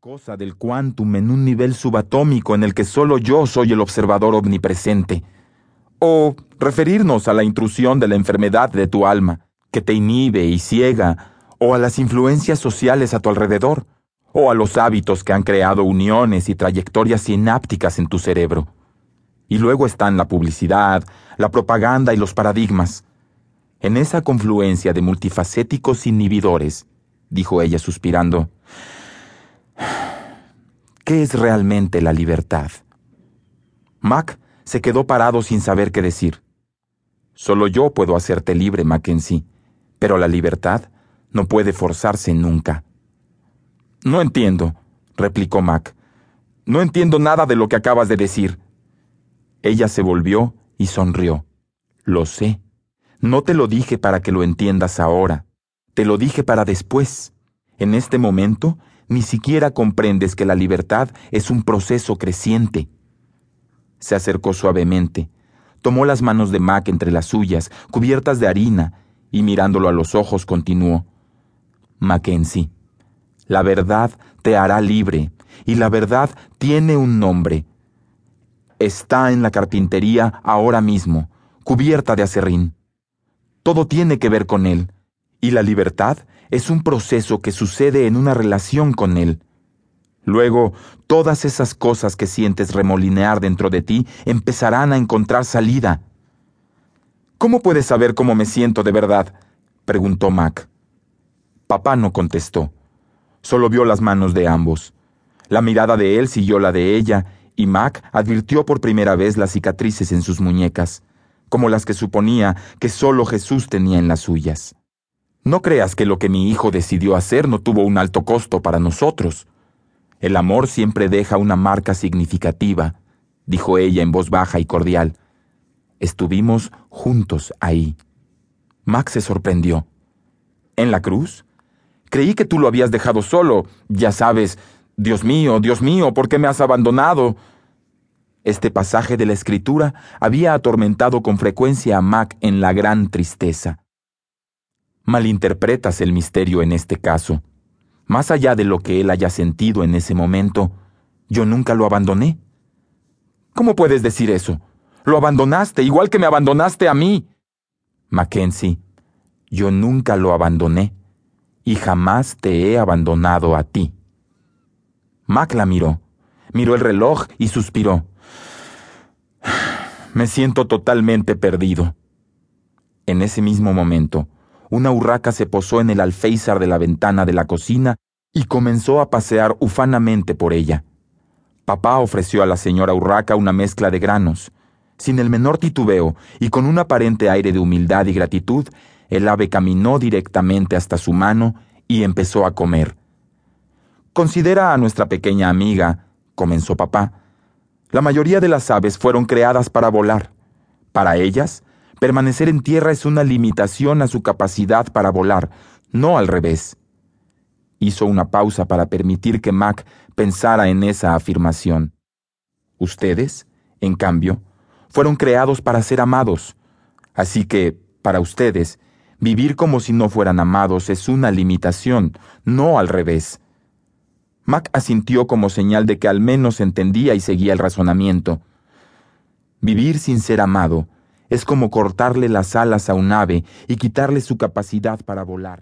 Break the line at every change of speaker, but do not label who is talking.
cosa del quantum en un nivel subatómico en el que solo yo soy el observador omnipresente. O referirnos a la intrusión de la enfermedad de tu alma, que te inhibe y ciega, o a las influencias sociales a tu alrededor, o a los hábitos que han creado uniones y trayectorias sinápticas en tu cerebro. Y luego están la publicidad, la propaganda y los paradigmas. En esa confluencia de multifacéticos inhibidores, dijo ella suspirando, ¿qué es realmente la libertad? Mac se quedó parado sin saber qué decir. Solo yo puedo hacerte libre, Mackenzie, pero la libertad no puede forzarse nunca. No entiendo, replicó Mac. No entiendo nada de lo que acabas de decir. Ella se volvió y sonrió. Lo sé. No te lo dije para que lo entiendas ahora. Te lo dije para después. En este momento, ni siquiera comprendes que la libertad es un proceso creciente. Se acercó suavemente, tomó las manos de Mac entre las suyas, cubiertas de harina, y mirándolo a los ojos continuó. Mackenzie, la verdad te hará libre, y la verdad tiene un nombre. Está en la carpintería ahora mismo, cubierta de acerrín. Todo tiene que ver con él, y la libertad es un proceso que sucede en una relación con él. Luego, todas esas cosas que sientes remolinear dentro de ti empezarán a encontrar salida. ¿Cómo puedes saber cómo me siento de verdad? preguntó Mac. Papá no contestó. Solo vio las manos de ambos. La mirada de él siguió la de ella, y Mac advirtió por primera vez las cicatrices en sus muñecas, como las que suponía que solo Jesús tenía en las suyas. No creas que lo que mi hijo decidió hacer no tuvo un alto costo para nosotros. El amor siempre deja una marca significativa, dijo ella en voz baja y cordial. Estuvimos juntos ahí. Max se sorprendió. ¿En la cruz? Creí que tú lo habías dejado solo. Ya sabes, Dios mío, Dios mío, ¿por qué me has abandonado? Este pasaje de la escritura había atormentado con frecuencia a Mac en la gran tristeza malinterpretas el misterio en este caso. Más allá de lo que él haya sentido en ese momento, yo nunca lo abandoné. ¿Cómo puedes decir eso? Lo abandonaste, igual que me abandonaste a mí. Mackenzie, yo nunca lo abandoné y jamás te he abandonado a ti. Mac la miró, miró el reloj y suspiró. Me siento totalmente perdido. En ese mismo momento, una urraca se posó en el alféizar de la ventana de la cocina y comenzó a pasear ufanamente por ella. Papá ofreció a la señora urraca una mezcla de granos. Sin el menor titubeo y con un aparente aire de humildad y gratitud, el ave caminó directamente hasta su mano y empezó a comer. Considera a nuestra pequeña amiga, comenzó papá. La mayoría de las aves fueron creadas para volar. Para ellas, Permanecer en tierra es una limitación a su capacidad para volar, no al revés. Hizo una pausa para permitir que Mac pensara en esa afirmación. Ustedes, en cambio, fueron creados para ser amados, así que, para ustedes, vivir como si no fueran amados es una limitación, no al revés. Mac asintió como señal de que al menos entendía y seguía el razonamiento. Vivir sin ser amado es como cortarle las alas a un ave y quitarle su capacidad para volar.